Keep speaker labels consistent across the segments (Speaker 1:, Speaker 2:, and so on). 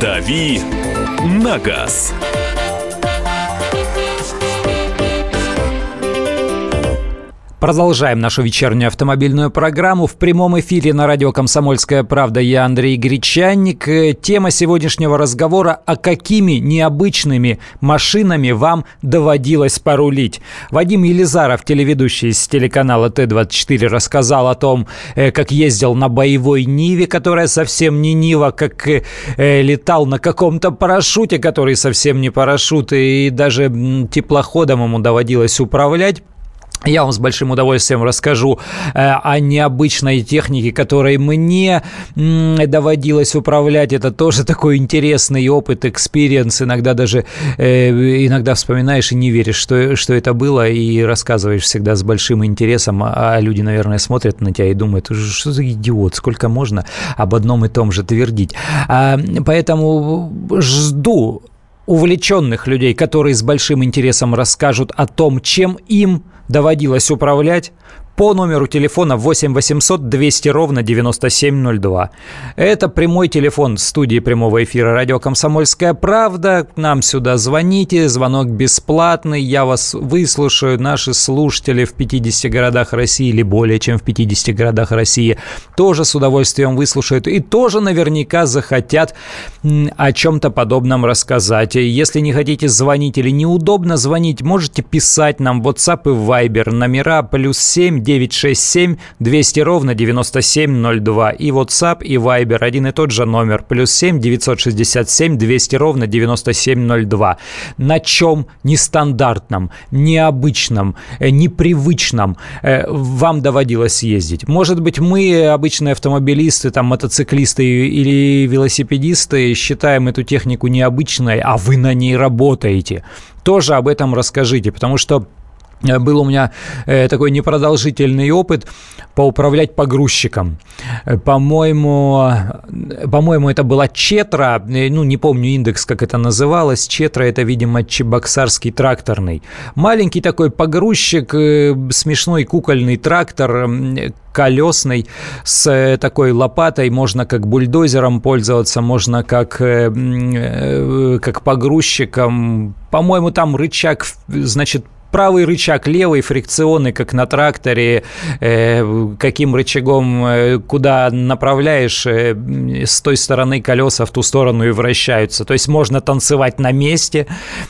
Speaker 1: «Дави на газ».
Speaker 2: Продолжаем нашу вечернюю автомобильную программу. В прямом эфире на радио «Комсомольская правда» я Андрей Гречанник. Э, тема сегодняшнего разговора – а какими необычными машинами вам доводилось порулить? Вадим Елизаров, телеведущий из телеканала Т-24, рассказал о том, э, как ездил на боевой Ниве, которая совсем не Нива, как э, летал на каком-то парашюте, который совсем не парашют, и даже теплоходом ему доводилось управлять. Я вам с большим удовольствием расскажу э, о необычной технике, которой мне доводилось управлять. Это тоже такой интересный опыт, experience. Иногда даже э, иногда вспоминаешь и не веришь, что, что это было, и рассказываешь всегда с большим интересом. А люди, наверное, смотрят на тебя и думают, что за идиот, сколько можно об одном и том же твердить. А, поэтому жду увлеченных людей, которые с большим интересом расскажут о том, чем им доводилось управлять по номеру телефона 8 800 200 ровно 9702. Это прямой телефон студии прямого эфира радио «Комсомольская правда». К нам сюда звоните, звонок бесплатный, я вас выслушаю. Наши слушатели в 50 городах России или более чем в 50 городах России тоже с удовольствием выслушают и тоже наверняка захотят о чем-то подобном рассказать. Если не хотите звонить или неудобно звонить, можете писать нам в WhatsApp и Viber номера плюс 7 967 200 ровно 9702. И WhatsApp, и Viber один и тот же номер. Плюс 7 967 200 ровно 9702. На чем нестандартном, необычном, э, непривычном э, вам доводилось ездить? Может быть, мы, обычные автомобилисты, там, мотоциклисты или велосипедисты, считаем эту технику необычной, а вы на ней работаете. Тоже об этом расскажите, потому что был у меня э, такой непродолжительный опыт поуправлять погрузчиком. Э, по-моему, по-моему, это была Четра, ну, не помню индекс, как это называлось. Четра – это, видимо, Чебоксарский тракторный. Маленький такой погрузчик, смешной кукольный трактор, колесный, с такой лопатой. Можно как бульдозером пользоваться, можно как, как погрузчиком. По-моему, там рычаг, значит, правый рычаг, левый фрикционный, как на тракторе, э, каким рычагом э, куда направляешь, э, с той стороны колеса в ту сторону и вращаются. То есть можно танцевать на месте,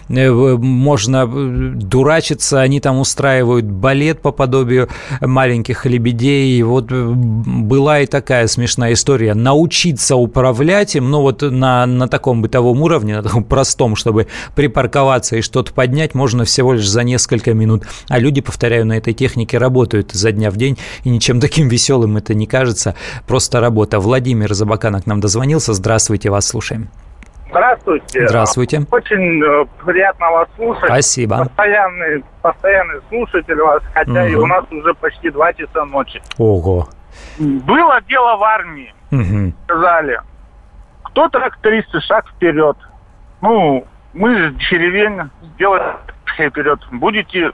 Speaker 2: можно дурачиться, они там устраивают балет по подобию маленьких лебедей. Вот была и такая смешная история. Научиться управлять им, ну вот на, на таком бытовом уровне, на таком простом, чтобы припарковаться и что-то поднять, можно всего лишь за несколько несколько минут. А люди, повторяю, на этой технике работают изо дня в день, и ничем таким веселым это не кажется. Просто работа. Владимир Забакана к нам дозвонился. Здравствуйте, вас слушаем.
Speaker 3: Здравствуйте.
Speaker 2: Здравствуйте.
Speaker 3: Очень э, приятно вас слушать.
Speaker 2: Спасибо.
Speaker 3: Постоянный, постоянный слушатель вас, хотя угу. и у нас уже почти два часа ночи.
Speaker 2: Ого.
Speaker 3: Было дело в армии. Угу. Сказали, кто трактористы, шаг вперед. Ну, мы с деревень сделали вперед. Будете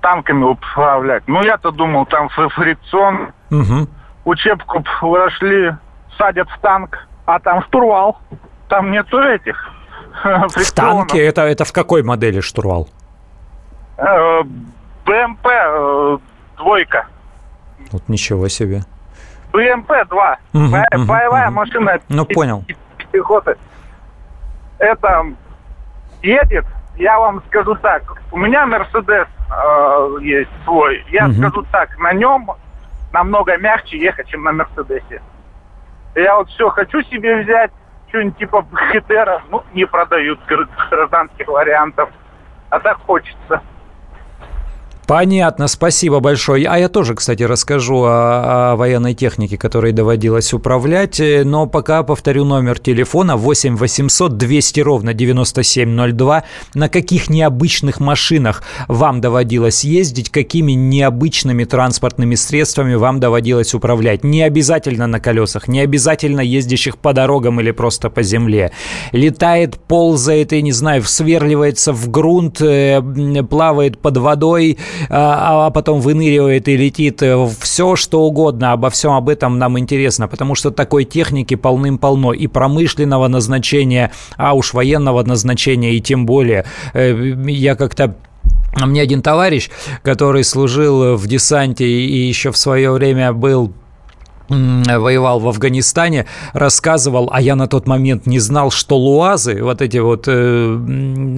Speaker 3: танками управлять. Ну, я-то думал, там фрикцион. Угу. Учебку прошли, садят в танк, а там штурвал. Там нету этих
Speaker 2: В танке? Это, это в какой модели штурвал?
Speaker 3: Э, БМП э, двойка.
Speaker 2: Вот ничего себе.
Speaker 3: БМП-2. Угу, Боевая угу. машина.
Speaker 2: Ну, понял.
Speaker 3: Пехоты. Это едет, я вам скажу так. У меня Мерседес э, есть свой. Я угу. скажу так, на нем намного мягче ехать, чем на Мерседесе. Я вот все хочу себе взять, что-нибудь типа Хетера, ну, не продают гражданских вариантов. А так хочется.
Speaker 2: Понятно, спасибо большое. А я тоже, кстати, расскажу о, о военной технике, которой доводилось управлять. Но пока повторю номер телефона 8 800 200 ровно 9702. На каких необычных машинах вам доводилось ездить, какими необычными транспортными средствами вам доводилось управлять. Не обязательно на колесах, не обязательно ездящих по дорогам или просто по земле. Летает, ползает и, не знаю, сверливается в грунт, э, плавает под водой – а, а потом выныривает и летит. Все, что угодно, обо всем об этом нам интересно, потому что такой техники полным-полно и промышленного назначения, а уж военного назначения и тем более. Я как-то мне один товарищ, который служил в десанте и еще в свое время был воевал в Афганистане, рассказывал, а я на тот момент не знал, что луазы, вот эти вот э,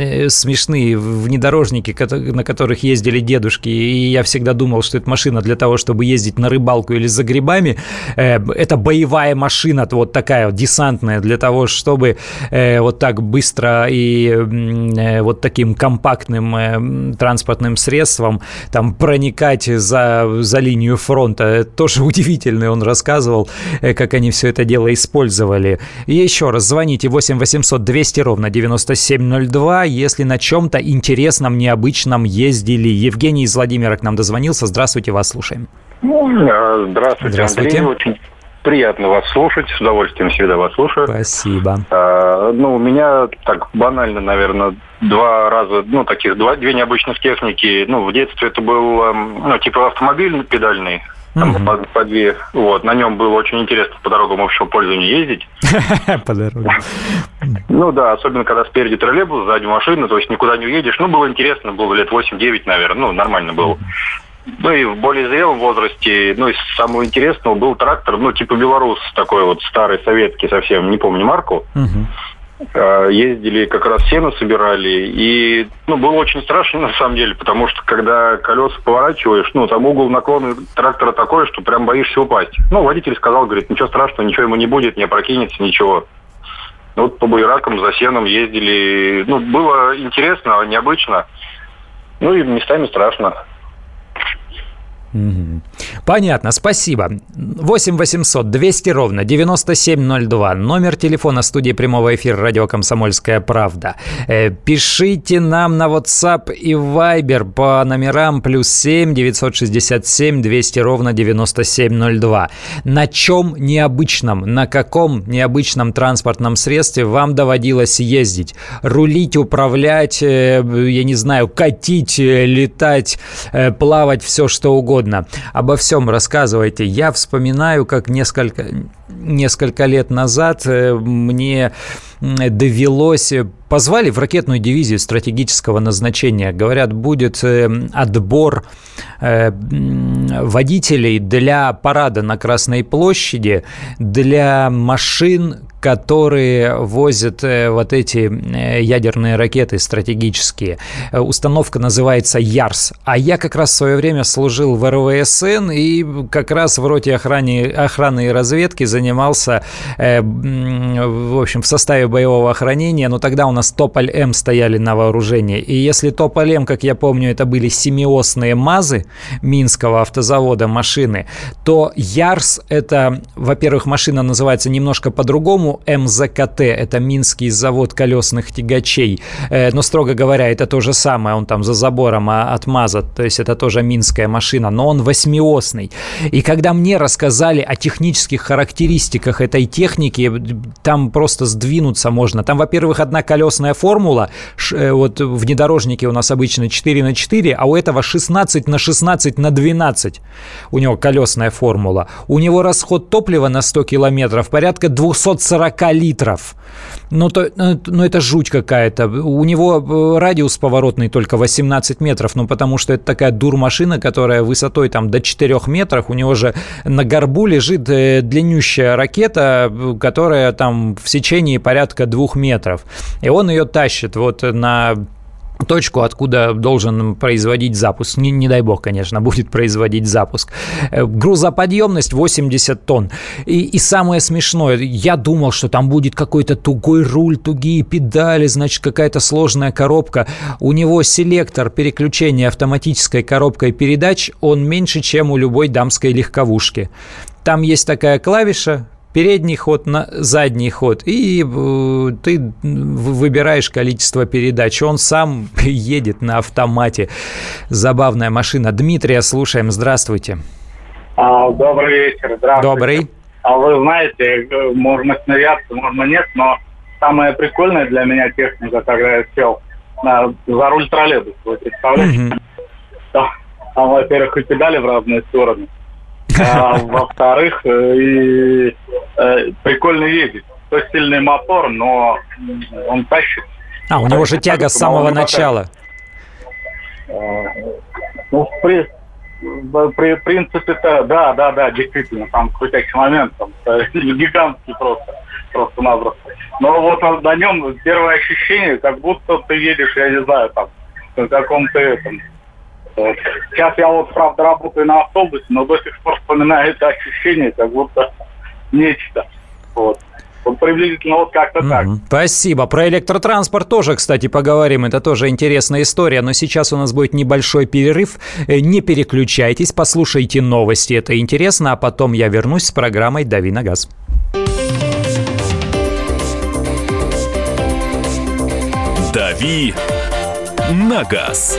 Speaker 2: э смешные внедорожники, на которых ездили дедушки, и я всегда думал, что это машина для того, чтобы ездить на рыбалку или за грибами, э, это боевая машина, вот такая вот десантная, для того, чтобы э, вот так быстро и э, вот таким компактным э, транспортным средством там проникать за, за линию фронта. Это тоже удивительный он рассказывал рассказывал, э, как они все это дело использовали. И еще раз, звоните 8 800 200 ровно 9702, если на чем-то интересном, необычном ездили. Евгений из Владимира к нам дозвонился. Здравствуйте, вас слушаем.
Speaker 4: Ну, э, здравствуйте, здравствуйте. Андрей. Очень приятно вас слушать. С удовольствием всегда вас слушаю.
Speaker 2: Спасибо.
Speaker 4: А, ну, у меня так банально, наверное, два раза, ну, таких два, две необычных техники. Ну, в детстве это был, эм, ну, типа автомобиль педальный, там угу. по, по две. Вот, на нем было очень интересно по дорогам общего пользования ездить. По дорогам. Ну да, особенно когда спереди троллейбус, сзади машина, то есть никуда не уедешь. Ну, было интересно, было лет 8-9, наверное, ну, нормально было. Ну и в более зрелом возрасте, ну, из самого интересного был трактор, ну, типа белорус такой вот старый, советский совсем, не помню марку. Угу. Э, ездили, как раз сено собирали, и ну, было очень страшно на самом деле, потому что когда колеса поворачиваешь, ну, там угол наклона трактора такой, что прям боишься упасть. Ну, водитель сказал, говорит, ничего страшного, ничего ему не будет, не опрокинется, ничего. Ну, вот по буеракам за сеном ездили, ну, было интересно, необычно, ну, и местами страшно.
Speaker 2: Понятно, спасибо. 8 800 200 ровно 9702. Номер телефона студии прямого эфира радио «Комсомольская правда». Э, пишите нам на WhatsApp и Viber по номерам плюс 7 967 200 ровно 9702. На чем необычном, на каком необычном транспортном средстве вам доводилось ездить? Рулить, управлять, э, я не знаю, катить, э, летать, плавать, все что угодно угодно. Обо всем рассказывайте. Я вспоминаю, как несколько, несколько лет назад э, мне довелось позвали в ракетную дивизию стратегического назначения. Говорят, будет э, отбор э, водителей для парада на Красной площади, для машин, которые возят э, вот эти ядерные ракеты стратегические. Установка называется ЯРС. А я как раз в свое время служил в РВСН и как раз в роте охраны, охраны и разведки занимался, в общем, в составе боевого охранения, но тогда у нас Тополь-М стояли на вооружении. И если Тополь-М, как я помню, это были семиосные МАЗы Минского автозавода машины, то Ярс – это, во-первых, машина называется немножко по-другому, МЗКТ – это Минский завод колесных тягачей. Э, но, строго говоря, это то же самое, он там за забором а, от МАЗа, то есть это тоже минская машина, но он восьмиосный. И когда мне рассказали о технических характеристиках этой техники, там просто сдвинуться можно. Там, во-первых, одна колесная формула, э, вот внедорожники у нас обычно 4 на 4, а у этого 16 на 16 на 12. У него колесная формула. У него расход топлива на 100 километров порядка 240 литров. Ну, то, ну, ну это жуть какая-то. У него э, радиус поворотный только 18 метров, ну, потому что это такая дур-машина, которая высотой там до 4 метров. У него же на горбу лежит э, длиннющая ракета, которая там в сечении порядка 2 метров. И он ее тащит вот на точку, откуда должен производить запуск. Не, не дай бог, конечно, будет производить запуск. Э, грузоподъемность 80 тонн. И, и самое смешное, я думал, что там будет какой-то тугой руль, тугие педали, значит, какая-то сложная коробка. У него селектор переключения автоматической коробкой передач, он меньше, чем у любой дамской легковушки. Там есть такая клавиша, передний ход на задний ход, и э, ты выбираешь количество передач. Он сам едет на автомате. Забавная машина. Дмитрия слушаем. Здравствуйте.
Speaker 5: А, добрый вечер. Здравствуйте.
Speaker 2: Добрый.
Speaker 5: А вы знаете, можно смеяться, можно нет, но самая прикольная для меня техника, когда я сел на, за руль троллейбуса, вы представляете? Угу. там, во-первых, и педали в разные стороны. А во-вторых, э, и э, прикольно ездить. То сильный мотор, но он тащит.
Speaker 2: А, у него же тяга с самого начала.
Speaker 5: Э, ну, при, при принципе-то, да, да, да, действительно, там крутящий момент, там, гигантский просто, просто-напросто. Но вот на нем первое ощущение, как будто ты едешь, я не знаю, там, на каком-то этом, Сейчас я вот, правда, работаю на автобусе, но до сих пор вспоминаю это ощущение, как будто нечто. Вот. Вот приблизительно вот как-то mm-hmm. так.
Speaker 2: Спасибо. Про электротранспорт тоже, кстати, поговорим. Это тоже интересная история. Но сейчас у нас будет небольшой перерыв. Э, не переключайтесь, послушайте новости. Это интересно. А потом я вернусь с программой «Дави на газ».
Speaker 1: «Дави на газ».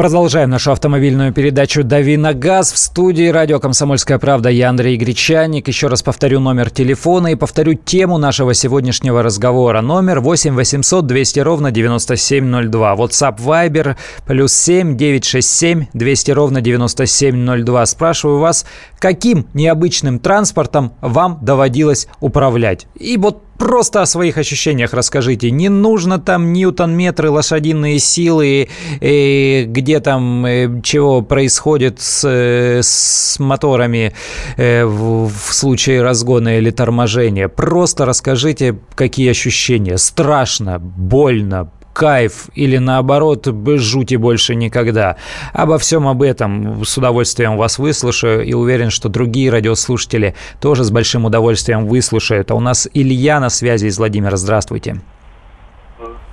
Speaker 2: Продолжаем нашу автомобильную передачу «Дави на газ» в студии радио «Комсомольская правда». Я Андрей Гречаник. Еще раз повторю номер телефона и повторю тему нашего сегодняшнего разговора. Номер 8 800 200 ровно 9702. WhatsApp Viber плюс 7 967 200 ровно 9702. Спрашиваю вас, каким необычным транспортом вам доводилось управлять? И вот просто о своих ощущениях расскажите. Не нужно там ньютон-метры, лошадиные силы, э, где там э, чего происходит с, э, с моторами в, в случае разгона или торможения. Просто расскажите, какие ощущения. Страшно, больно, кайф или наоборот жути больше никогда. Обо всем об этом с удовольствием вас выслушаю и уверен, что другие радиослушатели тоже с большим удовольствием выслушают. А у нас Илья на связи из Владимира. Здравствуйте.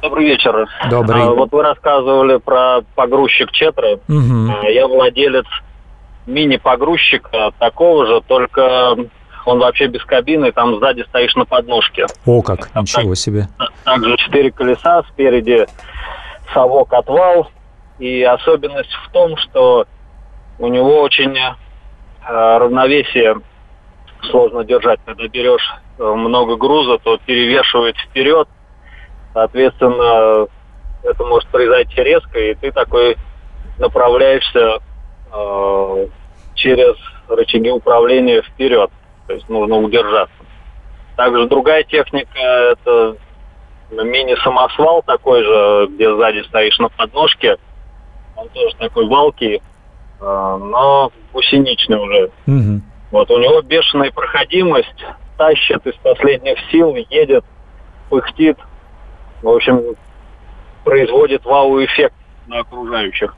Speaker 6: Добрый вечер.
Speaker 2: Добрый. А,
Speaker 6: вот вы рассказывали про погрузчик Четры. Угу. Я владелец мини-погрузчика такого же, только он вообще без кабины, там сзади стоишь на подножке.
Speaker 2: О, как, там ничего так, себе.
Speaker 6: Также четыре колеса, спереди совок отвал. И особенность в том, что у него очень э, равновесие сложно держать. Когда берешь э, много груза, то перевешивает вперед. Соответственно, это может произойти резко, и ты такой направляешься э, через рычаги управления вперед то есть нужно удержаться. Также другая техника – это мини-самосвал такой же, где сзади стоишь на подножке. Он тоже такой валкий, а, но гусеничный уже. Угу. Вот у него бешеная проходимость, тащит из последних сил, едет, пыхтит. В общем, производит вау-эффект на окружающих.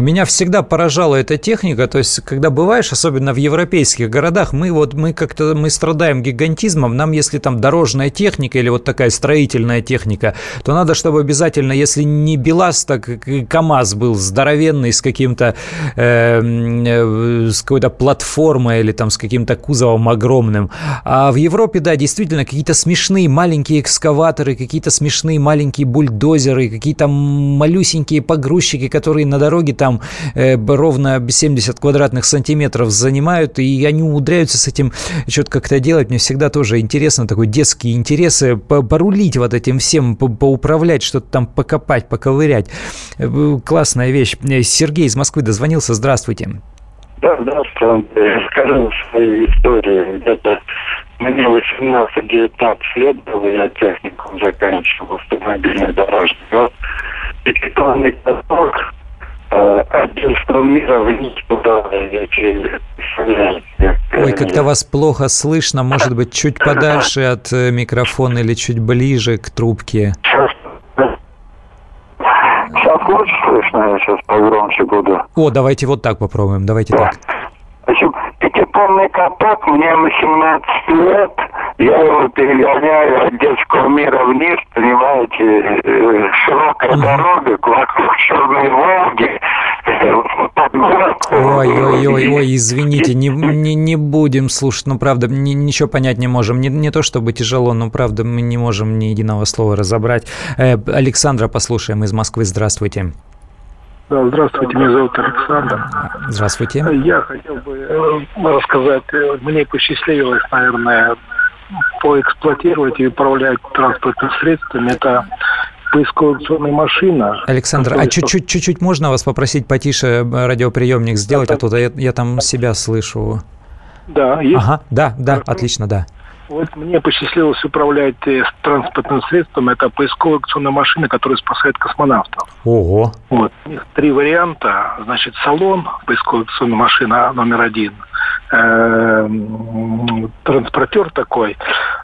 Speaker 2: Меня всегда поражала эта техника, то есть, когда бываешь, особенно в европейских городах, мы вот, мы как-то, мы страдаем гигантизмом, нам если там дорожная техника или вот такая строительная техника, то надо, чтобы обязательно, если не БелАЗ, так КАМАЗ был здоровенный с каким-то, э, э, с какой-то платформой или там с каким-то кузовом огромным. А в Европе, да, действительно, какие-то смешные маленькие экскаваторы, какие-то смешные маленькие бульдозеры, какие-то малюсенькие погрузчики, которые на дороге там там э, ровно 70 квадратных сантиметров занимают, и они умудряются с этим что-то как-то делать. Мне всегда тоже интересно, такой детские интересы, порулить вот этим всем, поуправлять, что-то там покопать, поковырять. Э, классная вещь. Э, Сергей из Москвы дозвонился. Здравствуйте.
Speaker 7: Да, здравствуйте. Расскажу свою историю. Где-то мне 18-19 лет было, я техникум заканчивал автомобильный дорожный год. Пятитонный каток отдельство мира вниз туда,
Speaker 2: Ой, как-то вас плохо слышно. Может быть, чуть подальше от э, микрофона или чуть ближе к трубке.
Speaker 7: Сейчас лучше слышно, я сейчас погромче буду.
Speaker 2: О, давайте вот так попробуем. Давайте так.
Speaker 7: В общем, пятитонный каток, мне 18 лет, я его перегоняю от детского мира вниз, понимаете, э, широкая дорога, вокруг Черной Волги,
Speaker 2: Ой, ой, ой, ой, извините, не, не, не будем слушать, ну, правда, ни, ничего понять не можем. Не, не то чтобы тяжело, но, правда, мы не можем ни единого слова разобрать. Э, Александра послушаем из Москвы. Здравствуйте.
Speaker 8: Да, здравствуйте, меня зовут Александр.
Speaker 2: Здравствуйте.
Speaker 8: Я хотел бы э, рассказать, э, мне посчастливилось, наверное, поэксплуатировать и управлять транспортным средством. Это поисковая машина.
Speaker 2: Александр, а чуть-чуть, чуть-чуть можно вас попросить потише э, радиоприемник сделать, а то я, я там себя слышу.
Speaker 8: Да, есть.
Speaker 2: Ага, да, да, отлично, да.
Speaker 8: Вот мне посчастливилось управлять э, транспортным средством. Это поисковая акционная машина, которая спасает космонавтов.
Speaker 2: Ого.
Speaker 8: Вот. У них три варианта. Значит, салон, поисковая акционная машина номер один. Эм, транспортер такой,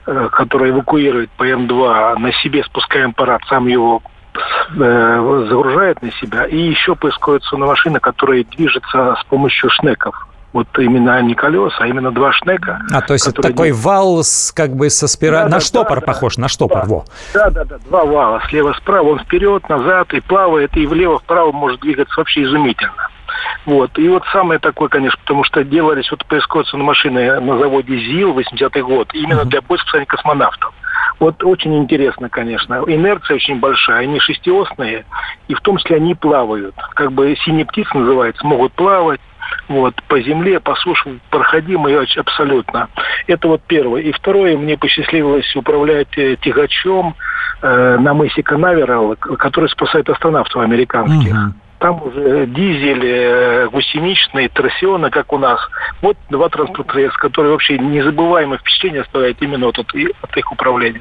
Speaker 8: э, который эвакуирует ПМ-2, на себе спускаем аппарат, сам его э, загружает на себя. И еще поисковая акционная машина, которая движется с помощью шнеков вот именно не колеса, а именно два шнека.
Speaker 2: А, то есть это такой вал с, как бы со спиралью, да, на да, штопор да, похож, на штопор,
Speaker 8: да,
Speaker 2: во.
Speaker 8: Да, да, да, два вала, слева-справа, он вперед, назад, и плавает, и влево-вправо может двигаться вообще изумительно. Вот. И вот самое такое, конечно, потому что делались вот поисковые машины на заводе ЗИЛ 80-й год именно для поиска космонавтов. Вот очень интересно, конечно. Инерция очень большая, они шестиосные, и в том числе они плавают. Как бы синие птицы называется, могут плавать, вот, по земле, по суше проходимый абсолютно. Это вот первое. И второе, мне посчастливилось управлять э, тягачом э, на мысе Канаверал, который спасает астронавтов американских. Угу. Там уже дизель, э, гусеничный, трассионы, как у нас. Вот два транспортных средства, которые вообще незабываемое впечатление оставляют именно вот от, от их управления.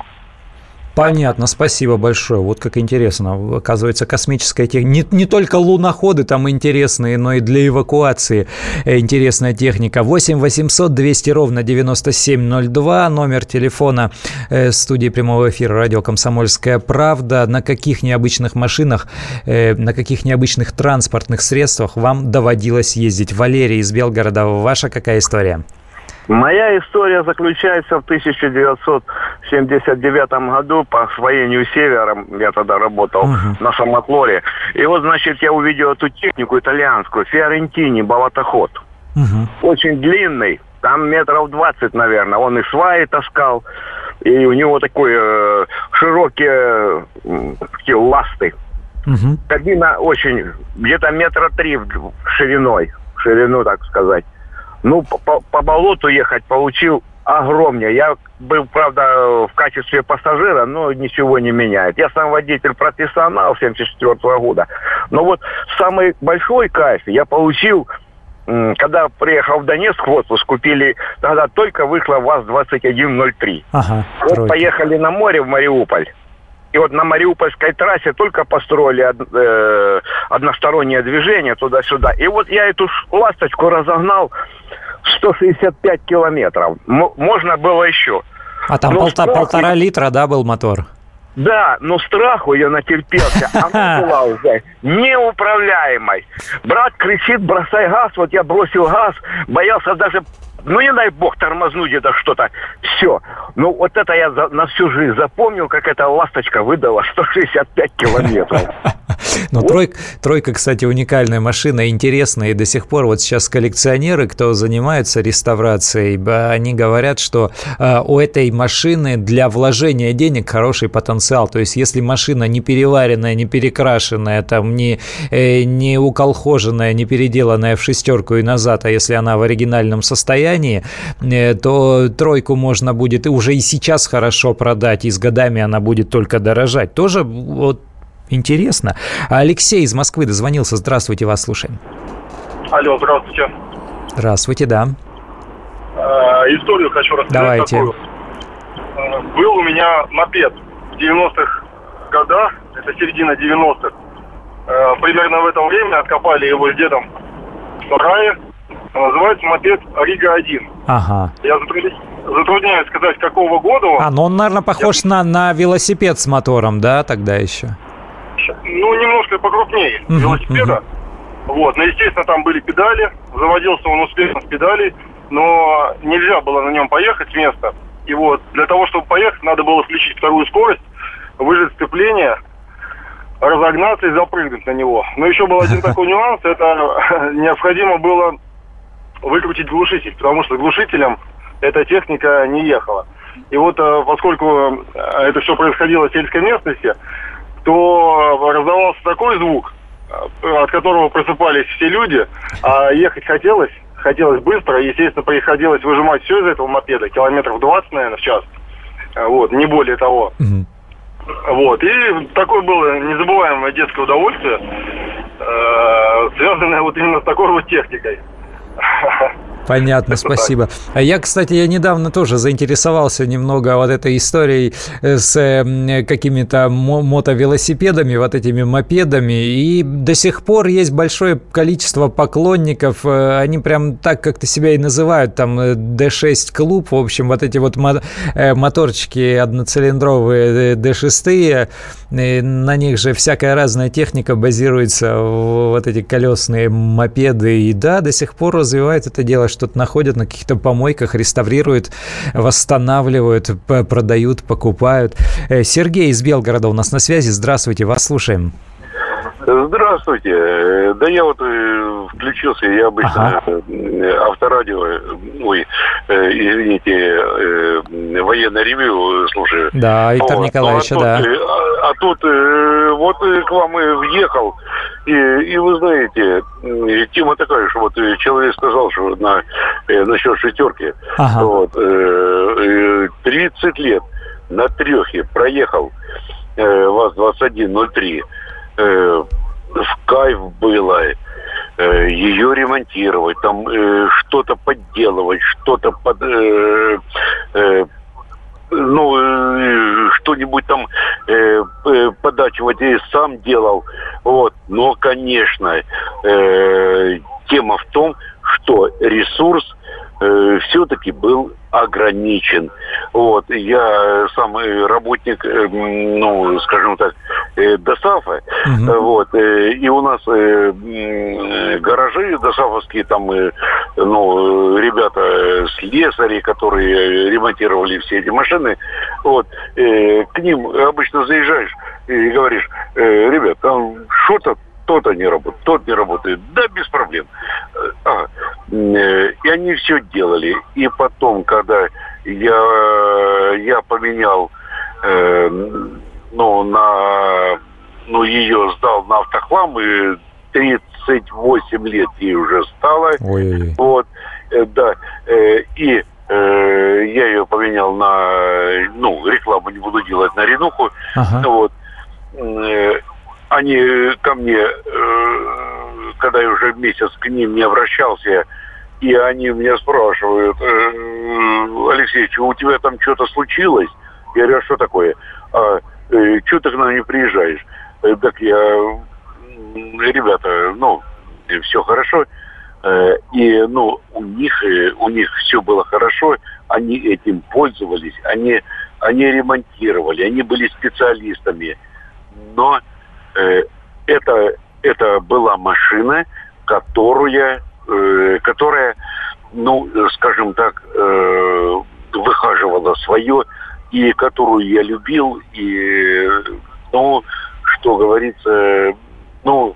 Speaker 2: Понятно, спасибо большое. Вот как интересно. Оказывается, космическая техника. Не, не только луноходы там интересные, но и для эвакуации интересная техника. 8 800 200 ровно 9702. Номер телефона э, студии прямого эфира радио «Комсомольская правда». На каких необычных машинах, э, на каких необычных транспортных средствах вам доводилось ездить? Валерий из Белгорода, ваша какая история?
Speaker 9: Моя история заключается в 1979 году по освоению севером. Я тогда работал uh-huh. на самотлоре. И вот, значит, я увидел эту технику итальянскую, Фиорентини, болотоход. Uh-huh. Очень длинный, там метров 20, наверное. Он и сваи таскал, и у него такой э, широкие э, такие ласты. Uh-huh. Кабина очень, где-то метра три шириной, ширину, так сказать. Ну, по, по болоту ехать получил огромнее. Я был, правда, в качестве пассажира, но ничего не меняет. Я сам водитель профессионал 74 -го года. Но вот самый большой кайф я получил, когда приехал в Донецк в отпуск, купили, тогда только вышла ВАЗ-2103. Ага, вот поехали на море в Мариуполь. И вот на Мариупольской трассе только построили од, э, одностороннее движение туда-сюда. И вот я эту ласточку разогнал 165 километров. М- можно было еще.
Speaker 2: А там полта- страх... полтора литра, да, был мотор?
Speaker 9: Да, но страху я натерпелся. Она была уже неуправляемой. Брат кричит, бросай газ. Вот я бросил газ, боялся даже ну не дай бог тормознуть это что-то. Все. Ну вот это я за, на всю жизнь запомнил, как эта ласточка выдала 165 километров.
Speaker 2: Но тройка, тройка, кстати, уникальная машина, интересная. И до сих пор вот сейчас коллекционеры, кто занимается реставрацией, они говорят, что а, у этой машины для вложения денег хороший потенциал. То есть если машина не переваренная, не перекрашенная, там не, э, не уколхоженная, не переделанная в шестерку и назад, а если она в оригинальном состоянии, э, то тройку можно будет уже и сейчас хорошо продать, и с годами она будет только дорожать. Тоже вот Интересно. Алексей из Москвы дозвонился. Здравствуйте, вас слушаем.
Speaker 10: Алло, здравствуйте.
Speaker 2: Здравствуйте, да.
Speaker 10: Э, историю хочу рассказать
Speaker 2: Давайте.
Speaker 10: такую. Э, был у меня мопед в 90-х годах, это середина 90-х. э, примерно в это время откопали его с дедом в сарае. Называется мопед Рига-1.
Speaker 2: Ага.
Speaker 10: Я затрудняюсь сказать, какого года он.
Speaker 2: А, ну он, наверное, похож Я... на, на велосипед с мотором, да, тогда еще?
Speaker 10: Ну, немножко покрупнее uh-huh, велосипеда. Uh-huh. Вот, ну, естественно, там были педали, заводился он успешно с педалей, но нельзя было на нем поехать с места. И вот, для того, чтобы поехать, надо было включить вторую скорость, выжать сцепление, разогнаться и запрыгнуть на него. Но еще был один такой нюанс, это необходимо было выкрутить глушитель, потому что глушителем эта техника не ехала. И вот э, поскольку э, это все происходило в сельской местности, то раздавался такой звук, э, от которого просыпались все люди, а ехать хотелось, хотелось быстро, естественно, приходилось выжимать все из этого мопеда, километров 20, наверное, в час, вот, не более того. Угу. Вот, и такое было незабываемое детское удовольствие, э, связанное вот именно с такой вот техникой.
Speaker 2: Понятно, спасибо. А я, кстати, я недавно тоже заинтересовался немного вот этой историей э, с э, какими-то мотовелосипедами, вот этими мопедами, и до сих пор есть большое количество поклонников, э, они прям так как-то себя и называют, там D6 клуб, в общем, вот эти вот моторчики одноцилиндровые D6, на них же всякая разная техника базируется, вот эти колесные мопеды, и да, до сих пор развивает это дело, что-то находят на каких-то помойках, реставрируют, восстанавливают, продают, покупают. Э, Сергей из Белгорода у нас на связи. Здравствуйте, вас слушаем.
Speaker 11: Здравствуйте. Да я вот э, включился, я обычно ага. Э, авторадио, ой, э, извините, э, военное ревю слушаю.
Speaker 2: Да, Виктор вот. Николаевич, ну, а да. Тут,
Speaker 11: а, тут э, вот к вам и въехал, и, и вы знаете, тема такая, что вот человек сказал, что на, э, насчет шестерки, ага. вот, э, 30 лет на трехе проехал э, ВАЗ-2103, э, в кайф было э, ее ремонтировать, там э, что-то подделывать, что-то под, э, э, ну, э, что-нибудь там э, э, подачивать и сам делал. Вот. Но, конечно, э, тема в том, что ресурс э, все-таки был ограничен. Вот, я сам работник, э, ну, скажем так, э, ДОСАФа, угу. вот, и у нас гаражи ДОСАФовские, там, ну, ребята слесари, которые ремонтировали все эти машины, вот, к ним обычно заезжаешь и говоришь, ребят, там что-то то-то не работает, тот не работает. Да, без проблем. А, и они все делали. И потом, когда я, я поменял, э, ну, на, ну, ее сдал на автохлам, и 38 лет ей уже стало. Ой-ой-ой. Вот, э, да. Э, и э, я ее поменял на, ну, рекламу не буду делать на Ренуху. Ага. Вот. Э, они ко мне, э, когда я уже месяц к ним не обращался, и они меня спрашивают, э, Алексей, у тебя там что-то случилось? Я говорю, а что такое? А, э, что ты к нам не приезжаешь? Так я, ребята, ну, все хорошо. И, ну, у них, у них все было хорошо, они этим пользовались, они, они ремонтировали, они были специалистами. Но Э, это, это была машина, которая, э, которая, ну, скажем так, э, выхаживала свое, и которую я любил, и, ну, что говорится, ну,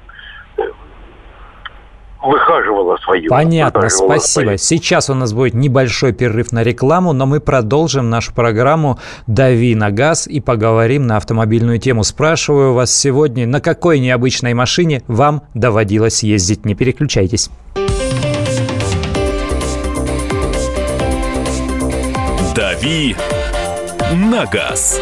Speaker 11: выхаживала свою.
Speaker 2: Понятно, выхаживала спасибо. Свою. Сейчас у нас будет небольшой перерыв на рекламу, но мы продолжим нашу программу «Дави на газ» и поговорим на автомобильную тему. Спрашиваю вас сегодня, на какой необычной машине вам доводилось ездить? Не переключайтесь.
Speaker 1: «Дави на газ».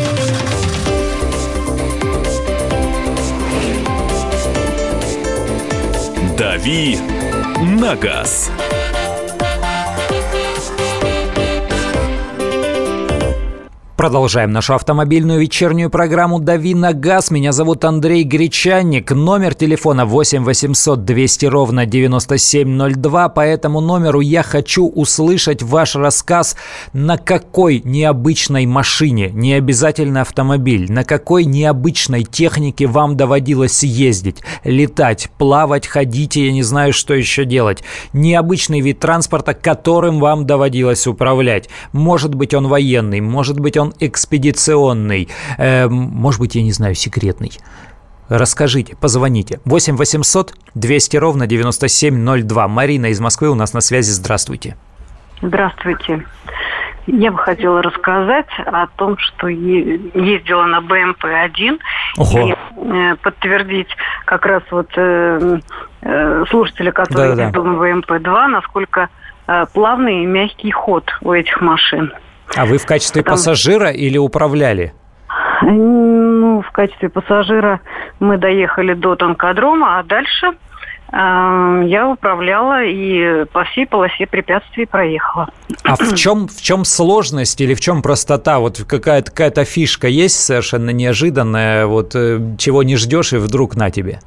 Speaker 1: «Дави на газ».
Speaker 2: Продолжаем нашу автомобильную вечернюю программу «Дави на газ». Меня зовут Андрей Гречанник. Номер телефона 8 800 200 ровно 9702. По этому номеру я хочу услышать ваш рассказ, на какой необычной машине, не обязательно автомобиль, на какой необычной технике вам доводилось ездить, летать, плавать, ходить, я не знаю, что еще делать. Необычный вид транспорта, которым вам доводилось управлять. Может быть, он военный, может быть, он экспедиционный, э, может быть, я не знаю, секретный. Расскажите, позвоните. 8 800 200 ровно 9702. Марина из Москвы у нас на связи. Здравствуйте.
Speaker 12: Здравствуйте. Я бы хотела рассказать о том, что ездила на БМП-1 и э, подтвердить как раз вот э, э, слушателя, который да, ездил да. на БМП-2, насколько э, плавный и мягкий ход у этих машин.
Speaker 2: А вы в качестве Потому... пассажира или управляли?
Speaker 12: Ну, в качестве пассажира мы доехали до танкодрома, а дальше э, я управляла и по всей полосе препятствий проехала.
Speaker 2: А в чем, в чем сложность или в чем простота? Вот какая-то какая фишка есть совершенно неожиданная, вот э, чего не ждешь и вдруг на тебе?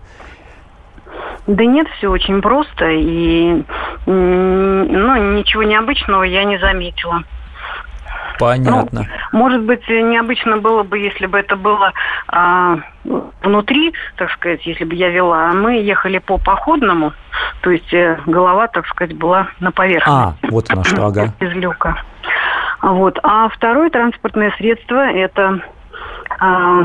Speaker 12: Да нет, все очень просто и ну, ничего необычного я не заметила.
Speaker 2: Понятно.
Speaker 12: Ну, может быть, необычно было бы, если бы это было а, внутри, так сказать, если бы я вела. А мы ехали по походному, то есть э, голова, так сказать, была на поверхности.
Speaker 2: А, вот она что, ага.
Speaker 12: Из люка. Вот. А второе транспортное средство – это а,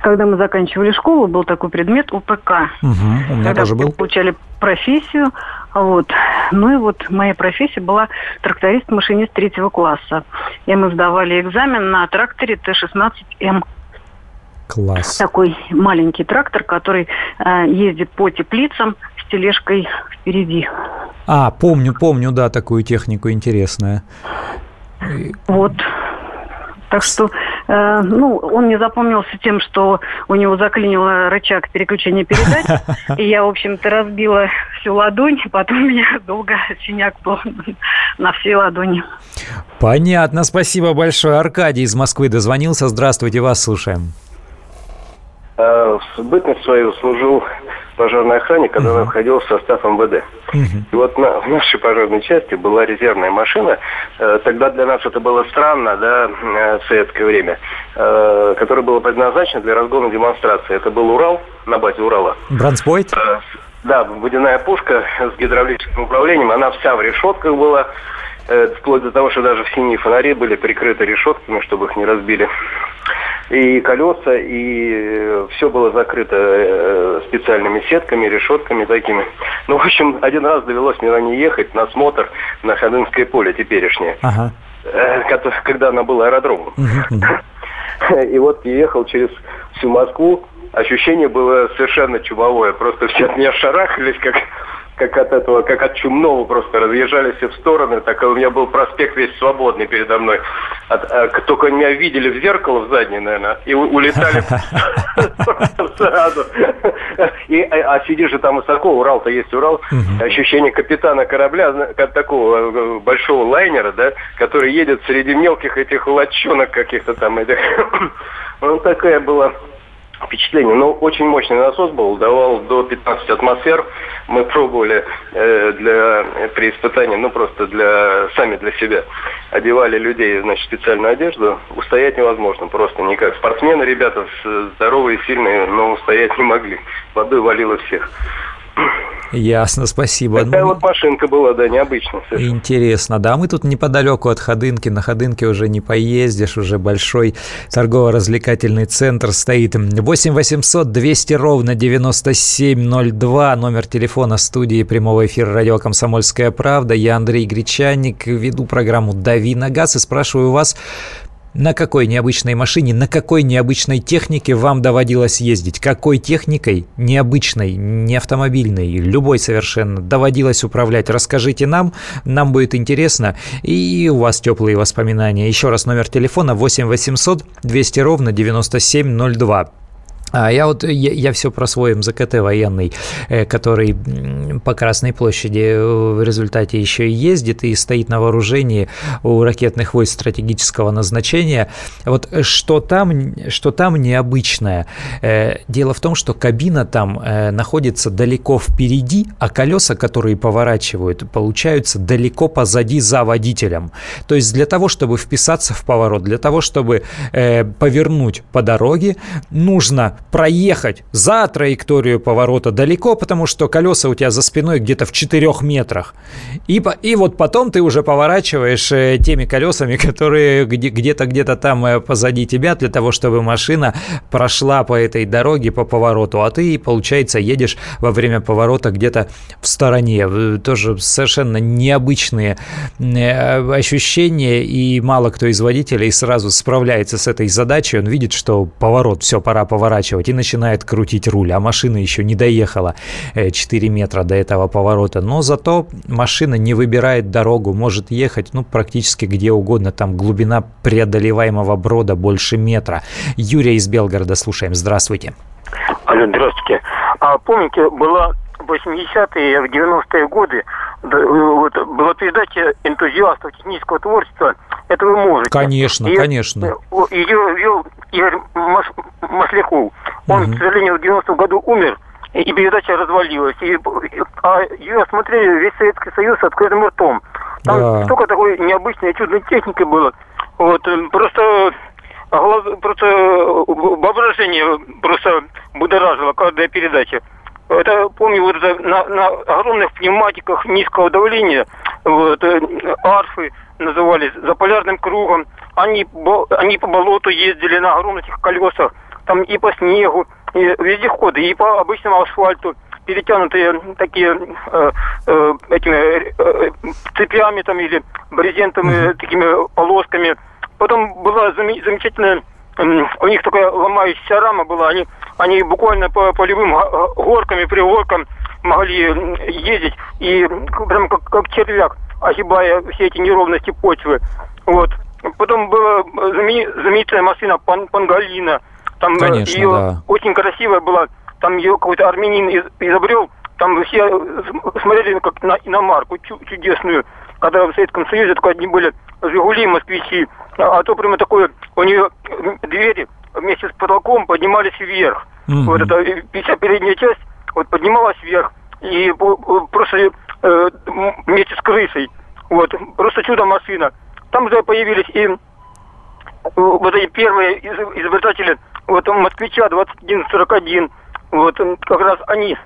Speaker 12: когда мы заканчивали школу, был такой предмет УПК.
Speaker 2: Угу, у меня
Speaker 12: когда
Speaker 2: тоже был.
Speaker 12: получали профессию. Вот. Ну и вот моя профессия была тракторист-машинист третьего класса. И мы сдавали экзамен на тракторе Т-16М.
Speaker 2: Класс.
Speaker 12: Такой маленький трактор, который э, ездит по теплицам с тележкой впереди.
Speaker 2: А, помню, помню, да, такую технику интересная.
Speaker 12: Вот. Так что, э, ну, он не запомнился тем, что у него заклинило рычаг переключения передач. И я, в общем-то, разбила всю ладонь. Потом у меня долго синяк был на всей ладони.
Speaker 2: Понятно. Спасибо большое. Аркадий из Москвы дозвонился. Здравствуйте, вас слушаем.
Speaker 13: В бытность свою служил пожарной охране, когда uh-huh. она входила в состав МВД. Uh-huh. И вот на, в нашей пожарной части была резервная машина. Э, тогда для нас это было странно, да, э, в советское время, э, которая была предназначена для разгона демонстрации. Это был Урал, на базе Урала.
Speaker 2: Бранспойт?
Speaker 13: Э, да, водяная пушка с гидравлическим управлением. Она вся в решетках была. Э, вплоть до того, что даже синие фонари были прикрыты решетками, чтобы их не разбили. И колеса, и э, все было закрыто э, специальными сетками, решетками такими. Ну, в общем, один раз довелось мне на ней ехать на смотр на Ходынское поле теперешнее. Ага. Когда она была аэродромом. И вот я ехал через всю Москву. Ощущение было совершенно чумовое. Просто все от меня шарахались, как как от этого, как от чумного просто разъезжались все в стороны. Так у меня был проспект весь свободный передо мной. От, а, только меня видели в зеркало в заднее, наверное, и улетали сразу. И, а, а сидишь же там высоко, Урал-то есть Урал. Ощущение капитана корабля, как такого э, большого лайнера, да, который едет среди мелких этих лодчонок каких-то там этих. Ну, такая была впечатление. Ну, очень мощный насос был, давал до 15 атмосфер. Мы пробовали э, для, при испытании, ну, просто для, сами для себя. Одевали людей, значит, специальную одежду. Устоять невозможно просто никак. Спортсмены, ребята здоровые, сильные, но устоять не могли. Водой валило всех.
Speaker 2: Ясно, спасибо.
Speaker 13: Такая ну, вот машинка была, да, необычная.
Speaker 2: Совершенно. Интересно, да. Мы тут неподалеку от Ходынки. На Ходынке уже не поездишь, уже большой торгово-развлекательный центр стоит. 8 800 200 ровно 9702, номер телефона студии прямого эфира радио «Комсомольская правда». Я Андрей Гречанник, веду программу «Дави на газ» и спрашиваю вас, на какой необычной машине, на какой необычной технике вам доводилось ездить? Какой техникой необычной, не автомобильной, любой совершенно доводилось управлять? Расскажите нам, нам будет интересно. И у вас теплые воспоминания. Еще раз номер телефона 8 800 200 ровно 9702. А я вот, я, я все про свой МЗКТ военный, э, который по Красной площади э, в результате еще и ездит и стоит на вооружении у ракетных войск стратегического назначения. Вот что там, что там необычное? Э, дело в том, что кабина там находится далеко впереди, а колеса, которые поворачивают, получаются далеко позади за водителем. То есть для того, чтобы вписаться в поворот, для того, чтобы повернуть по дороге, нужно проехать за траекторию поворота далеко, потому что колеса у тебя за спиной где-то в 4 метрах. И, и вот потом ты уже поворачиваешь э, теми колесами, которые где-то где-то там э, позади тебя, для того, чтобы машина прошла по этой дороге по повороту, а ты, получается, едешь во время поворота где-то в стороне. Тоже совершенно необычные э, ощущения, и мало кто из водителей сразу справляется с этой задачей. Он видит, что поворот, все, пора поворачивать поворачивать и начинает крутить руль, а машина еще не доехала 4 э, метра до этого поворота. Но зато машина не выбирает дорогу, может ехать ну, практически где угодно. Там глубина преодолеваемого брода больше метра. Юрия из Белгорода слушаем. Здравствуйте.
Speaker 14: Алло, здравствуйте. А помните, была 80-е, 90-е годы вот, была передача энтузиастов технического творчества это вы можете.
Speaker 2: Конечно, и, конечно.
Speaker 14: Ее вел Игорь Маш, Масляков. Он, угу. к сожалению, в 90-м году умер, и передача развалилась. И, а ее смотрели весь Советский Союз открытым ртом. Там да. столько такой необычной чудной техники было. Вот, э, просто глаз, просто воображение просто будоражило каждая передача. Это, помню, вот это, на, на огромных пневматиках низкого давления, вот, э, арфы, назывались, за полярным кругом. Они, они по болоту ездили на огромных колесах, там и по снегу, и вездеходы, и по обычному асфальту перетянутые такие э, э, этими э, э цепями там или брезентами, mm-hmm. такими полосками. Потом была замечательная, э, у них такая ломающаяся рама была, они, они буквально по полевым горкам и пригоркам могли ездить, и прям как, как червяк огибая все эти неровности почвы. Вот. Потом была знаменитая машина Пан Пангалина. Там э, Конечно, ее да. очень красивая была. Там ее какой-то армянин изобрел. Там все смотрели как на иномарку чудесную. Когда в Советском Союзе только одни были «Жигули», «Москвичи». А то прямо такое, у нее двери вместе с потолком поднимались вверх. Mm-hmm. Вот эта вся передняя часть вот поднималась вверх. И просто э, вместе с крысой. Вот, просто чудо машина. Там уже появились и э, вот эти первые изобретатели вот москвича 2141. Вот как раз они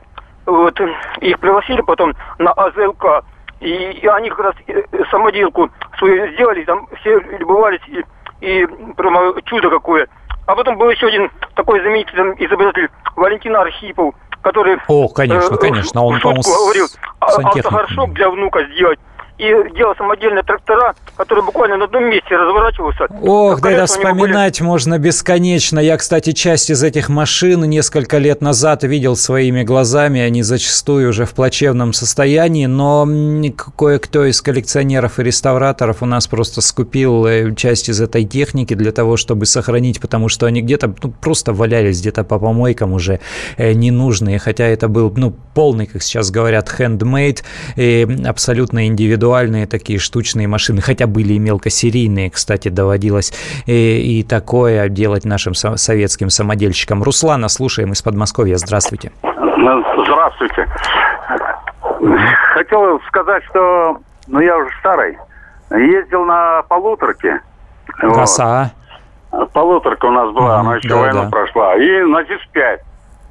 Speaker 14: вот их пригласили потом на АЗЛК. И, и они как раз э, самоделку свою сделали, там все любовались, и, и прямо чудо какое. А потом был еще один такой знаменитый изобретатель Валентин Архипов, который...
Speaker 2: О, конечно, э, конечно, он,
Speaker 14: по-моему, говорил, автохаршок для внука сделать и делал самодельные трактора, которые буквально на одном месте разворачиваются.
Speaker 2: Ох, да это вспоминать были... можно бесконечно. Я, кстати, часть из этих машин несколько лет назад видел своими глазами. Они зачастую уже в плачевном состоянии, но кое-кто из коллекционеров и реставраторов у нас просто скупил э, часть из этой техники для того, чтобы сохранить, потому что они где-то ну, просто валялись где-то по помойкам уже э, ненужные, хотя это был ну, полный, как сейчас говорят, handmade, и абсолютно индивидуальный индивидуальные такие штучные машины, хотя были и мелкосерийные, кстати, доводилось и, и такое делать нашим советским самодельщикам. Руслана, слушаем из Подмосковья. Здравствуйте.
Speaker 15: Ну, здравствуйте. Хотел сказать, что ну я уже старый. Ездил на полуторке.
Speaker 2: Коса.
Speaker 15: Вот. Полуторка у нас была, угу, она еще да, войну да. прошла. И на ЗИС-5.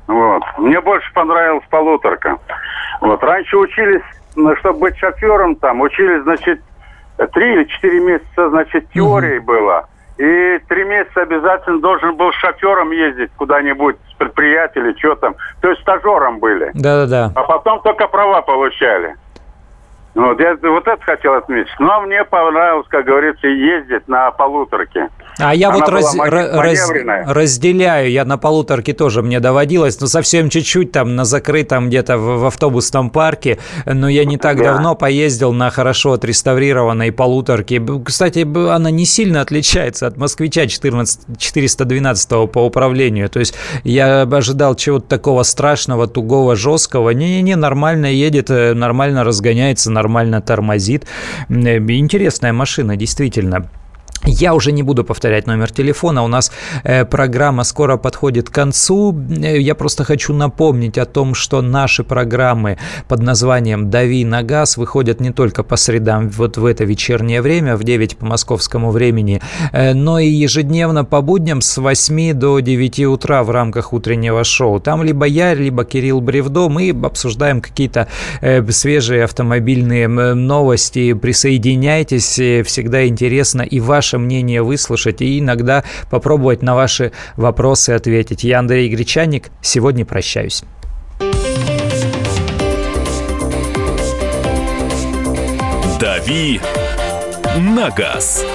Speaker 15: Вот. Мне больше понравилась полуторка. Вот. Раньше учились, ну, чтобы быть шофером там, учились, значит, три или четыре месяца, значит, теорией угу. было. И три месяца обязательно должен был шофером ездить куда-нибудь с предприятия или что там. То есть стажером были.
Speaker 2: Да-да-да.
Speaker 15: А потом только права получали. Вот, я вот это хотел отметить. Но мне понравилось, как говорится, ездить на полуторке.
Speaker 2: А я Она вот раз, раз, разделяю, я на полуторке тоже мне доводилось, но совсем чуть-чуть там на закрытом где-то в, в автобусном парке, но я не так да. давно поездил на хорошо отреставрированной полуторке. Кстати, она не сильно отличается от москвича 14, 412 по управлению, то есть я ожидал чего-то такого страшного, тугого, жесткого. Не-не-не, нормально едет, э, нормально разгоняется, нормально тормозит. Э, интересная машина, действительно. Я уже не буду повторять номер телефона, у нас э, программа скоро подходит к концу. Э, я просто хочу напомнить о том, что наши программы под названием «Дави на газ» выходят не только по средам вот в это вечернее время, в 9 по московскому времени, э, но и ежедневно по будням с 8 до 9 утра в рамках утреннего шоу. Там либо я, либо Кирилл Бревдо, мы обсуждаем какие-то свежие автомобильные новости. Присоединяйтесь, всегда интересно и ваш ваше мнение выслушать и иногда попробовать на ваши вопросы ответить. Я Андрей Гречаник. Сегодня прощаюсь.
Speaker 16: «Дави на газ».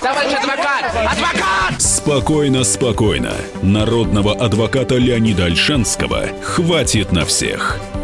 Speaker 17: Товарищ адвокат! Адвокат!
Speaker 16: Спокойно, спокойно. Народного адвоката Леонида Альшанского хватит на всех.